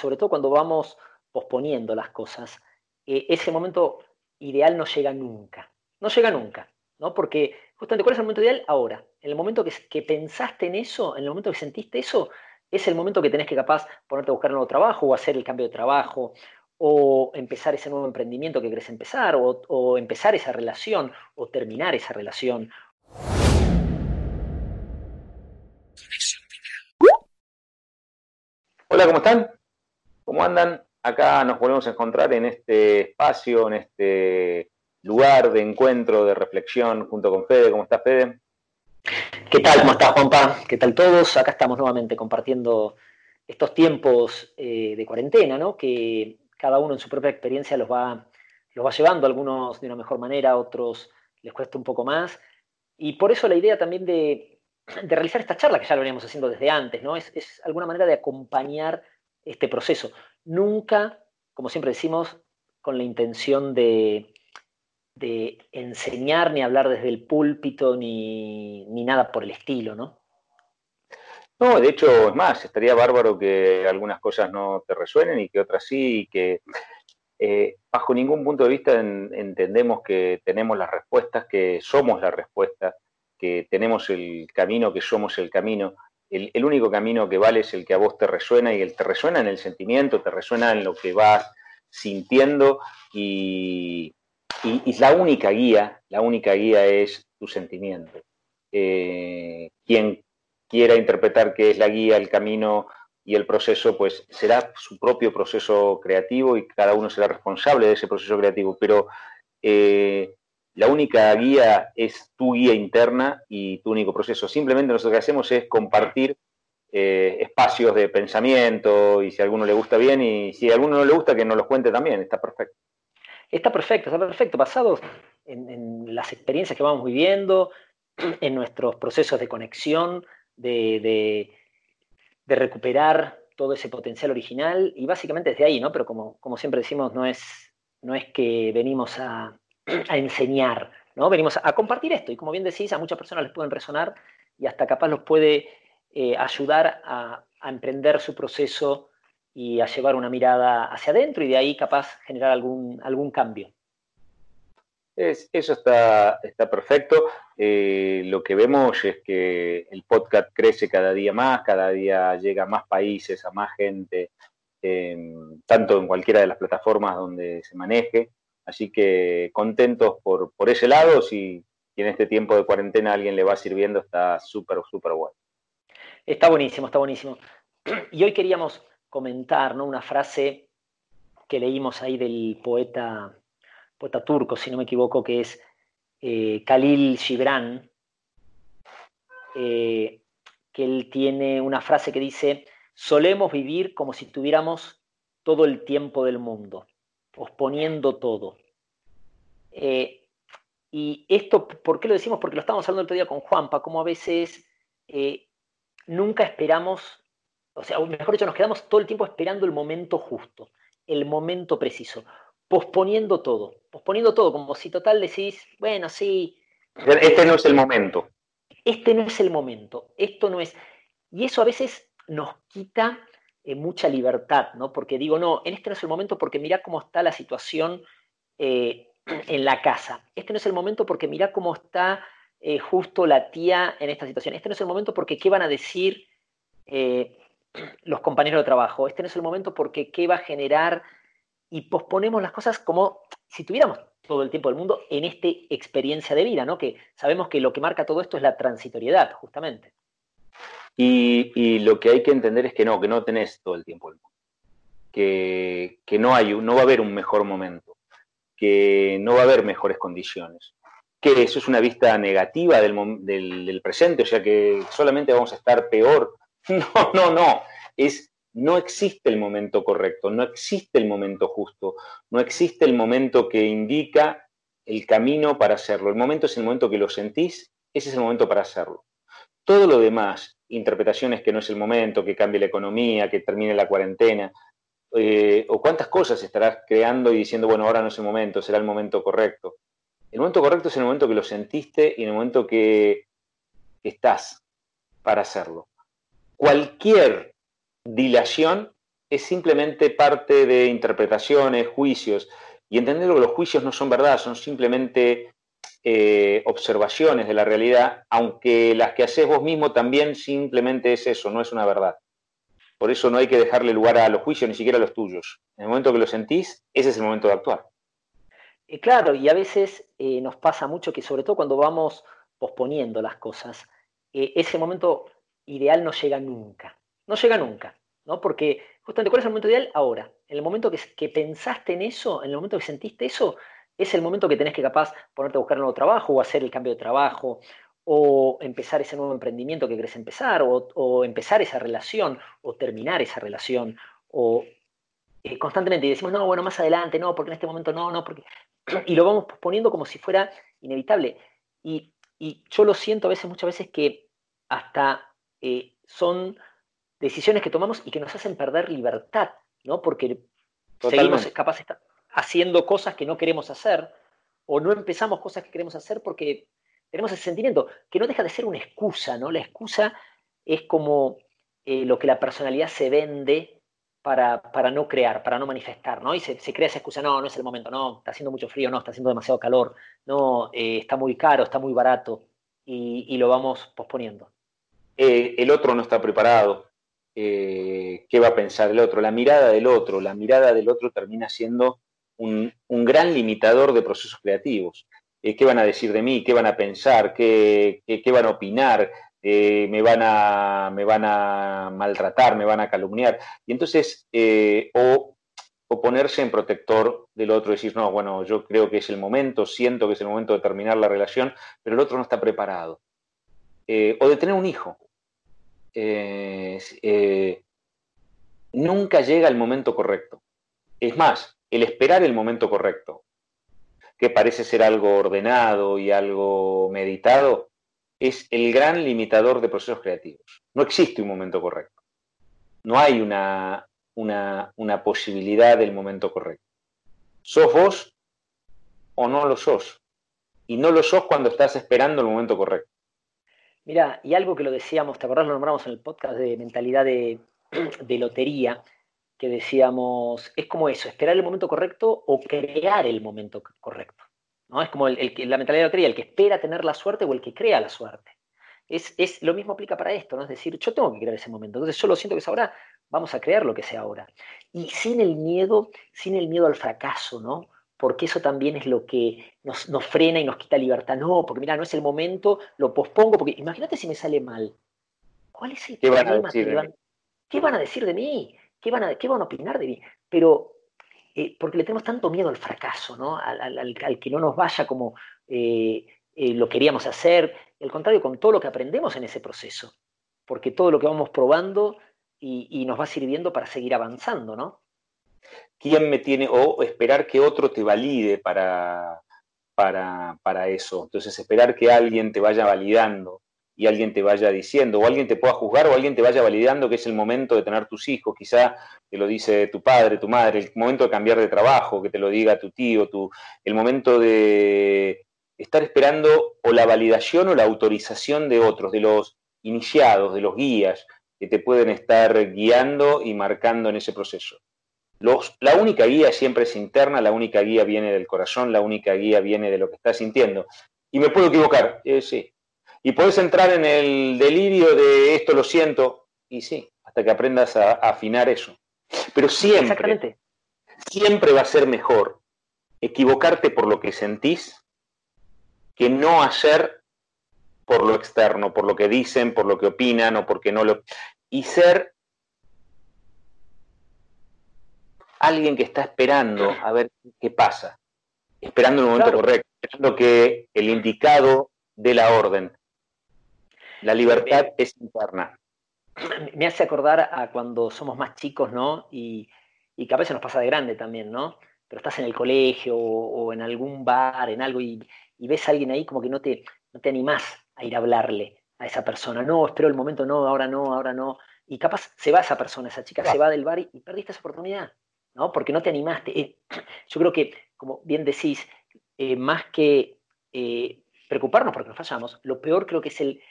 Sobre todo cuando vamos posponiendo las cosas, eh, ese momento ideal no llega nunca. No llega nunca, ¿no? Porque justamente, ¿cuál es el momento ideal? Ahora. En el momento que, que pensaste en eso, en el momento que sentiste eso, es el momento que tenés que capaz ponerte a buscar un nuevo trabajo o hacer el cambio de trabajo o empezar ese nuevo emprendimiento que querés empezar o, o empezar esa relación o terminar esa relación. Hola, ¿cómo están? ¿Cómo andan? Acá nos volvemos a encontrar en este espacio, en este lugar de encuentro, de reflexión junto con Fede. ¿Cómo estás, Fede? ¿Qué tal? ¿Cómo estás, Juanpa? ¿Qué tal todos? Acá estamos nuevamente compartiendo estos tiempos eh, de cuarentena, ¿no? Que cada uno en su propia experiencia los va, los va llevando, algunos de una mejor manera, otros les cuesta un poco más. Y por eso la idea también de, realizar esta charla, que ya lo veníamos haciendo desde antes, ¿no? Es, es alguna manera de acompañar este proceso. Nunca, como siempre decimos, con la intención de, de enseñar ni hablar desde el púlpito ni, nada por el estilo, ¿no? No, de hecho, es más, estaría bárbaro que algunas cosas no te resuenen y que otras sí, y que eh, bajo ningún punto de vista entendemos que tenemos las respuestas, que somos la respuesta, que tenemos el camino, que somos el camino el, único camino que vale es el que a vos te resuena y el te resuena en el sentimiento, te resuena en lo que vas sintiendo y, la única guía, la única guía es tu sentimiento. Eh, quien quiera interpretar qué es la guía, el camino y el proceso, pues será su propio proceso creativo y cada uno será responsable de ese proceso creativo, pero eh, la única guía es tu guía interna y tu único proceso. Simplemente nosotros lo que hacemos es compartir eh, espacios de pensamiento y si a alguno le gusta bien y si a alguno no le gusta que nos los cuente también, está perfecto. Está perfecto, está perfecto. Basados en, las experiencias que vamos viviendo, en nuestros procesos de conexión, de, recuperar todo ese potencial original y básicamente desde ahí, ¿no? Pero como, como siempre decimos, no es, no es que venimos a, a enseñar, ¿no? Venimos a, compartir esto y como bien decís, a muchas personas les pueden resonar y hasta capaz los puede eh, ayudar a, emprender su proceso y a llevar una mirada hacia adentro y de ahí capaz generar algún, algún cambio. eso está, está perfecto. Eh, lo que vemos es que el podcast crece cada día más, cada día llega a más países, a más gente, tanto en cualquiera de las plataformas donde se maneje. Así que contentos por, ese lado, si, en este tiempo de cuarentena alguien le va sirviendo, está súper, súper bueno. Está buenísimo, está buenísimo. Y hoy queríamos comentar ¿no? una frase que leímos ahí del poeta, poeta turco, si no me equivoco, que es eh, Khalil Gibran, eh, que él tiene una frase que dice, solemos vivir como si tuviéramos todo el tiempo del mundo posponiendo todo. Eh, y esto, ¿por qué lo decimos? Porque lo estábamos hablando el otro día con Juanpa, como a veces eh, nunca esperamos, o sea, mejor dicho, nos quedamos todo el tiempo esperando el momento justo, el momento preciso, posponiendo todo, posponiendo todo, como si total decís, bueno, sí. Este no es el momento. Este no es el momento, esto no es. Y eso a veces nos quita eh, mucha libertad, ¿no? Porque digo, no, en este no es el momento porque mira cómo está la situación eh, en la casa. Este no es el momento porque mira cómo está eh, justo la tía en esta situación. Este no es el momento porque qué van a decir los compañeros de trabajo. Este no es el momento porque qué va a generar y posponemos las cosas como si tuviéramos todo el tiempo del mundo en esta experiencia de vida, ¿no? Que sabemos que lo que marca todo esto es la transitoriedad, justamente. Y, lo que hay que entender es que no, que no tenés todo el tiempo del mundo. Que, no, hay, no va a haber un mejor momento, que no va a haber mejores condiciones, que eso es una vista negativa del, del presente, o sea que solamente vamos a estar peor. No, no, no, es no existe el momento correcto, no existe el momento justo, no existe el momento que indica el camino para hacerlo. El momento es el momento que lo sentís, ese es el momento para hacerlo. Todo lo demás, interpretaciones que no es el momento, que cambie la economía, que termine la cuarentena, eh, o cuántas cosas estarás creando y diciendo, bueno, ahora no es el momento, será el momento correcto. El momento correcto es el momento que lo sentiste y el momento que estás para hacerlo. Cualquier dilación es simplemente parte de interpretaciones, juicios, y entender que los juicios no son verdad, son simplemente eh, observaciones de la realidad, aunque las que haces vos mismo también simplemente es eso, no es una verdad. Por eso no hay que dejarle lugar a los juicios, ni siquiera a los tuyos. En el momento que lo sentís, ese es el momento de actuar. Eh, claro, y a veces eh, nos pasa mucho que sobre todo cuando vamos posponiendo las cosas, ese momento ideal no llega nunca. No llega nunca, ¿no? Porque justamente, ¿cuál es el momento ideal? Ahora. En el momento que, que pensaste en eso, en el momento que sentiste eso, es el momento que tenés que capaz ponerte a buscar un nuevo trabajo o hacer el cambio de trabajo o empezar ese nuevo emprendimiento que querés empezar o, empezar esa relación o terminar esa relación o eh, constantemente y decimos, no, bueno, más adelante, no, porque en este momento no, no, porque... Y lo vamos poniendo como si fuera inevitable. Y, yo lo siento a veces, muchas veces que hasta eh, son decisiones que tomamos y que nos hacen perder libertad, ¿no? Porque seguimos capaz haciendo cosas que no queremos hacer o no empezamos cosas que queremos hacer porque tenemos ese sentimiento, que no deja de ser una excusa, ¿no? La excusa es como eh, lo que la personalidad se vende para, para, no crear, para no manifestar, ¿no? Y se, crea esa excusa, no, no es el momento, no, está haciendo mucho frío, no, está haciendo demasiado calor, no, eh, está muy caro, está muy barato, y, lo vamos posponiendo. Eh, el otro no está preparado, qué va a pensar el otro, la mirada del otro, la mirada del otro termina siendo un, gran limitador de procesos creativos. Eh, ¿Qué van a decir de mí? ¿Qué van a pensar? ¿Qué, van a opinar? Eh, me, van a, maltratar, me van a calumniar. Y entonces, o, o, ponerse en protector del otro, decir, no, bueno, yo creo que es el momento, siento que es el momento de terminar la relación, pero el otro no está preparado. o de tener un hijo. Eh, nunca llega el momento correcto. Es más, el esperar el momento correcto, que parece ser algo ordenado y algo meditado, es el gran limitador de procesos creativos. No existe un momento correcto. No hay una, una, posibilidad del momento correcto. ¿Sos vos o no lo sos? Y no lo sos cuando estás esperando el momento correcto. Mira, y algo que lo decíamos, ¿te acordás? Lo nombramos en el podcast de mentalidad de, lotería, que decíamos, es como eso, esperar el momento correcto o crear el momento correcto. ¿no? Es como el, la mentalidad de lotería, el que espera tener la suerte o el que crea la suerte. Es, es, lo mismo aplica para esto, ¿no? Es decir, yo tengo que crear ese momento. Entonces yo lo siento que es ahora, vamos a crear lo que sea ahora. Y sin el miedo, sin el miedo al fracaso, ¿no? porque eso también es lo que nos, frena y nos quita libertad. No, porque mira, no es el momento, lo pospongo, porque imagínate si me sale mal. ¿Cuál es el ¿Qué van a decir? ¿Qué van a decir de mí? ¿Qué van a, qué van a opinar de mí? Pero eh, porque le tenemos tanto miedo al fracaso, ¿no? Al, que no nos vaya como eh, eh, lo queríamos hacer. El contrario, con todo lo que aprendemos en ese proceso. Porque todo lo que vamos probando y, y nos va sirviendo para seguir avanzando, ¿no? quién me tiene, o esperar que otro te valide para, para, eso. Entonces, esperar que alguien te vaya validando y alguien te vaya diciendo, o alguien te pueda juzgar, o alguien te vaya validando que es el momento de tener tus hijos, quizá te lo dice tu padre, tu madre, el momento de cambiar de trabajo, que te lo diga tu tío, tu, el momento de estar esperando o la validación o la autorización de otros, de los iniciados, de los guías, que te pueden estar guiando y marcando en ese proceso la única guía siempre es interna, la única guía viene del corazón, la única guía viene de lo que estás sintiendo. Y me puedo equivocar, eh, sí. Y puedes entrar en el delirio de esto lo siento, y sí. hasta que aprendas a, afinar eso. Pero siempre, siempre va a ser mejor equivocarte por lo que sentís que no hacer por lo externo, por lo que dicen, por lo que opinan o porque no lo... Y ser alguien que está esperando a ver qué pasa, esperando el momento correcto, esperando que el indicado dé la orden. La libertad es interna. Me hace acordar a cuando somos más chicos, ¿no? Y, y que a veces nos pasa de grande también, ¿no? Pero estás en el colegio o, en algún bar, en algo, y, ves a alguien ahí como que no te, no te animás a ir a hablarle a esa persona. No, espero el momento, no, ahora no, ahora no. Y capaz se va esa persona, esa chica se va del bar y, perdiste esa oportunidad, ¿no? Porque no te animaste. Eh, yo creo que, como bien decís, eh, más que eh, preocuparnos porque nos fallamos, lo peor creo que es el,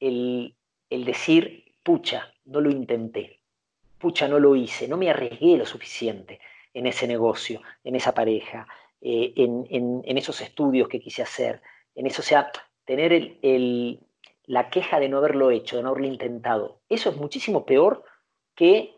el, el decir, pucha, no lo intenté, pucha, no lo hice, no me arriesgué lo suficiente en ese negocio, en esa pareja, en, en, esos estudios que quise hacer, en eso, o sea, tener el, la queja de no haberlo hecho, de no haberlo intentado. Eso es muchísimo peor que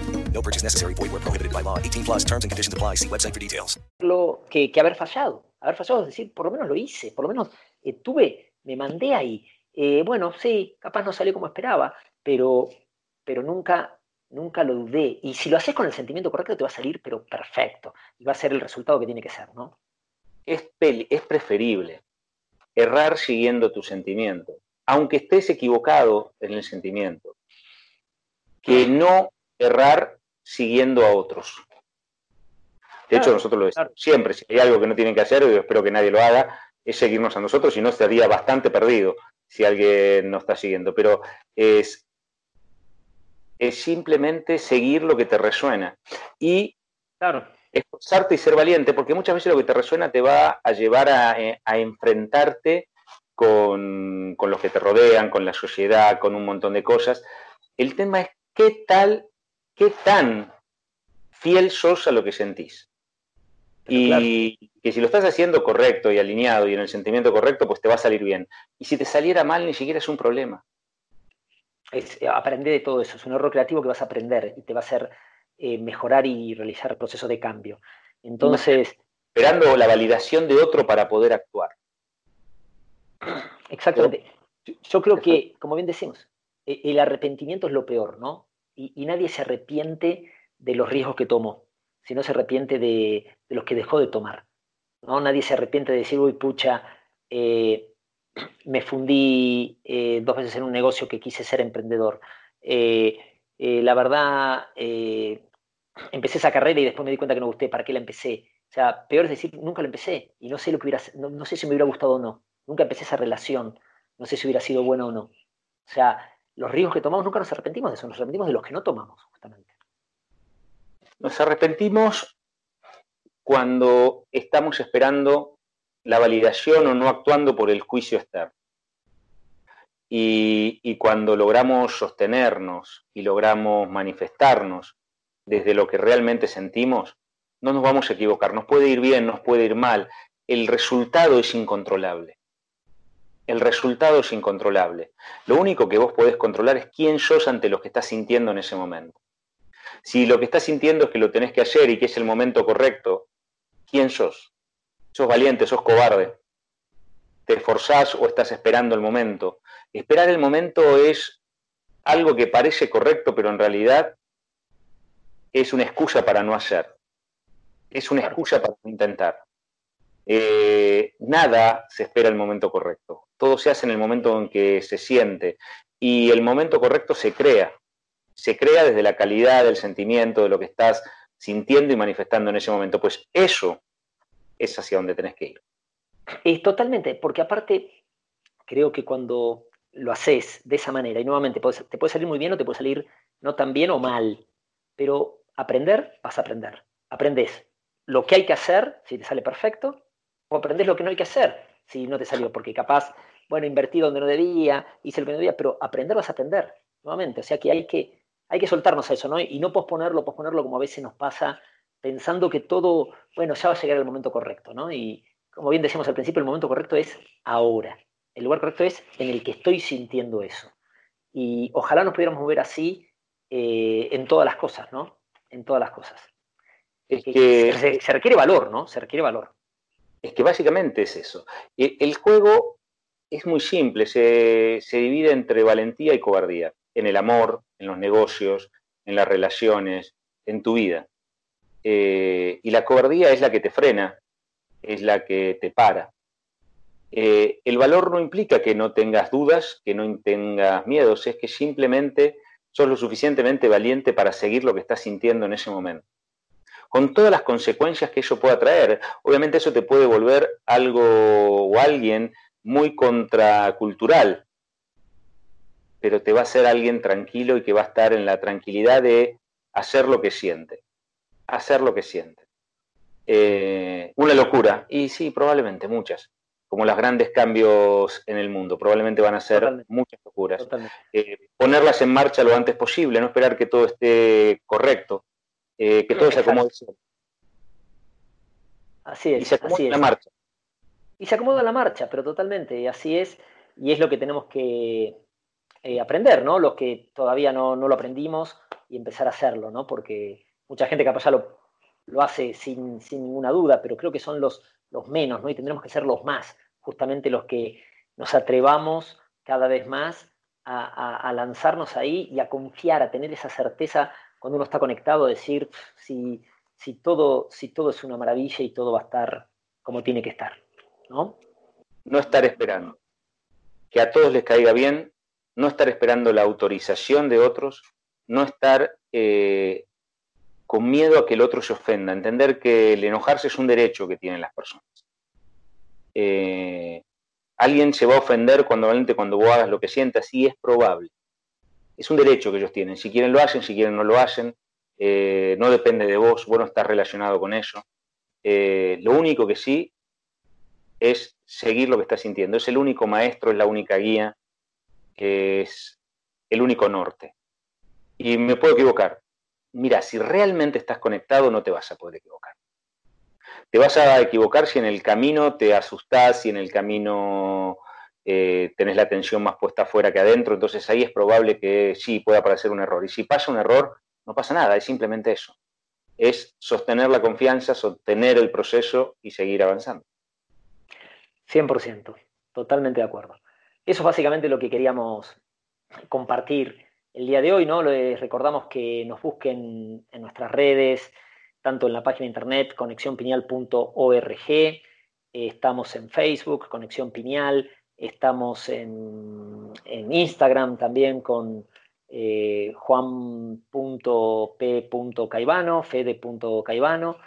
No purchase necessary. Void where prohibited by law. 18 plus terms and conditions apply. See website for details. Lo que, que haber fallado. Haber fallado es decir, por lo menos lo hice. Por lo menos eh, tuve, me mandé ahí. Eh, bueno, sí, capaz no salió como esperaba, pero, pero nunca nunca lo dudé. Y si lo haces con el sentimiento correcto, te va a salir, pero perfecto. Y va a ser el resultado que tiene que ser, ¿no? Es, es preferible errar siguiendo tu sentimiento, aunque estés equivocado en el sentimiento, que no errar siguiendo a otros. De hecho, nosotros lo decimos siempre, si hay algo que no tienen que hacer, y yo espero que nadie lo haga, es seguirnos a nosotros, si no estaría bastante perdido si alguien nos está siguiendo. Pero es es simplemente seguir lo que te resuena. Y claro. esforzarte y ser valiente, porque muchas veces lo que te resuena te va a llevar a, eh, enfrentarte con, con, los que te rodean, con la sociedad, con un montón de cosas. El tema es qué tal, qué tan fiel sos a lo que sentís. Y que si lo estás haciendo correcto y alineado y en el sentimiento correcto, pues te va a salir bien. Y si te saliera mal, ni siquiera es un problema es eh, aprender de todo eso, es un error creativo que vas a aprender y te va a hacer eh, mejorar y realizar procesos de cambio. Entonces... Esperando la validación de otro para poder actuar. Exactamente. Yo creo que, como bien decimos, e, el arrepentimiento es lo peor, ¿no? Y, nadie se arrepiente de los riesgos que tomó, sino se arrepiente de, los que dejó de tomar. ¿no? Nadie se arrepiente de decir, uy, pucha, eh, me fundí eh, dos veces en un negocio que quise ser emprendedor. Eh, la verdad, empecé esa carrera y después me di cuenta que no gusté, ¿para qué la empecé? O sea, peor es decir, nunca la empecé y no sé, lo que hubiera, no, sé si me hubiera gustado o no. Nunca empecé esa relación, no sé si hubiera sido bueno o no. O sea, los riesgos que tomamos nunca nos arrepentimos de eso, nos arrepentimos de los que no tomamos, justamente. Nos arrepentimos cuando estamos esperando la validación o no actuando por el juicio externo. Y, cuando logramos sostenernos y logramos manifestarnos desde lo que realmente sentimos, no nos vamos a equivocar. Nos puede ir bien, nos puede ir mal. El resultado es incontrolable. El resultado es incontrolable. Lo único que vos podés controlar es quién sos ante lo que estás sintiendo en ese momento. Si lo que estás sintiendo es que lo tenés que hacer y que es el momento correcto, ¿quién sos? sos valiente, sos cobarde. Te esforzás o estás esperando el momento. Esperar el momento es algo que parece correcto, pero en realidad es una excusa para no hacer. Es una excusa para no intentar. Eh, nada se espera el momento correcto. Todo se hace en el momento en que se siente. Y el momento correcto se crea. Se crea desde la calidad del sentimiento, de lo que estás sintiendo y manifestando en ese momento. Pues eso es hacia donde tenés que ir. Es totalmente, porque aparte creo que cuando lo haces de esa manera, y nuevamente te puede salir muy bien o te puede salir no tan bien o mal, pero aprender, vas a aprender. Aprendés lo que hay que hacer, si te sale perfecto, o aprendés lo que no hay que hacer, si no te salió, porque capaz, bueno, invertí donde no debía, hice lo que no debía, pero aprender vas a aprender, nuevamente. O sea que hay que, hay que soltarnos a eso, ¿no? Y no posponerlo, posponerlo como a veces nos pasa, pensando que todo, bueno, ya va a llegar el momento correcto, ¿no? Y como bien decíamos al principio, el momento correcto es ahora. El lugar correcto es en el que estoy sintiendo eso. Y ojalá nos pudiéramos mover así eh, en todas las cosas, ¿no? En todas las cosas. Es que, se, requiere valor, ¿no? Se requiere valor. Es que básicamente es eso. E, el juego es muy simple, se, divide entre valentía y cobardía, en el amor, en los negocios, en las relaciones, en tu vida. Eh, y la cobardía es la que te frena, es la que te para. Eh, el valor no implica que no tengas dudas, que no tengas miedos, es que simplemente sos lo suficientemente valiente para seguir lo que estás sintiendo en ese momento. Con todas las consecuencias que eso pueda traer. Obviamente eso te puede volver algo o alguien muy contracultural, pero te va a ser alguien tranquilo y que va a estar en la tranquilidad de hacer lo que siente. Hacer lo que siente. Eh, una locura. Y sí, probablemente muchas como los grandes cambios en el mundo. Probablemente van a ser muchas locuras. Eh, ponerlas en marcha lo antes posible, no esperar que todo esté correcto, eh, que todo se acomode. Así es. Y se acomoda la marcha. Y se acomoda la marcha, pero totalmente, y así es, y es lo que tenemos que eh, aprender, ¿no? Los que todavía no, lo aprendimos y empezar a hacerlo, ¿no? Porque mucha gente capaz ya lo, lo hace sin, sin ninguna duda, pero creo que son los, los menos, ¿no? Y tendremos que ser los más, justamente los que nos atrevamos cada vez más a, lanzarnos ahí y a confiar, a tener esa certeza cuando uno está conectado, decir si, si, todo, si todo es una maravilla y todo va a estar como tiene que estar, ¿no? No estar esperando. Que a todos les caiga bien, no estar esperando la autorización de otros, no estar eh, con miedo a que el otro se ofenda, entender que el enojarse es un derecho que tienen las personas. Eh, alguien se va a ofender cuando, cuando vos hagas lo que sientas y es probable. Es un derecho que ellos tienen. Si quieren lo hacen, si quieren no lo hacen. Eh, no depende de vos, vos no estás relacionado con eso. Eh, lo único que sí es seguir lo que estás sintiendo. Es el único maestro, es la única guía, es el único norte. Y me puedo equivocar, mira, si realmente estás conectado no te vas a poder equivocar. Te vas a equivocar si en el camino te asustás, si en el camino eh, tenés la atención más puesta afuera que adentro, entonces ahí es probable que sí pueda aparecer un error. Y si pasa un error, no pasa nada, es simplemente eso. Es sostener la confianza, sostener el proceso y seguir avanzando. 100%, totalmente de acuerdo. Eso es básicamente lo que queríamos compartir el día de hoy, ¿no? Les recordamos que nos busquen en nuestras redes, tanto en la página de internet conexionpineal.org, estamos en Facebook, Conexión Pineal, estamos en, Instagram también con eh, juan.p.caivano, fede.caivano,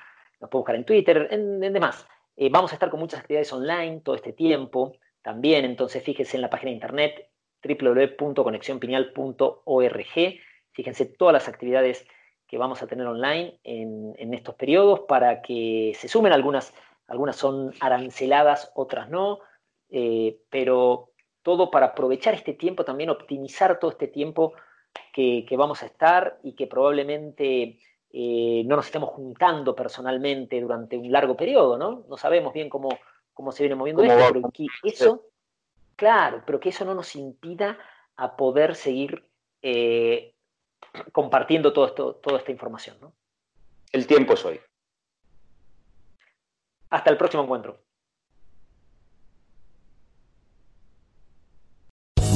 nos pueden buscar en Twitter, en, demás. Eh, vamos a estar con muchas actividades online todo este tiempo también, entonces fíjense en la página de internet www.conexionpineal.org. Fíjense todas las actividades que vamos a tener online en, estos periodos para que se sumen algunas, algunas son aranceladas, otras no, eh, pero todo para aprovechar este tiempo, también optimizar todo este tiempo que, vamos a estar y que probablemente eh, no nos estemos juntando personalmente durante un largo periodo, ¿no? No sabemos bien cómo, cómo se viene moviendo esto, pero eso Claro, pero que eso no nos impida a poder seguir eh, compartiendo todo esto, toda esta información. ¿no? El tiempo es hoy. Hasta el próximo encuentro.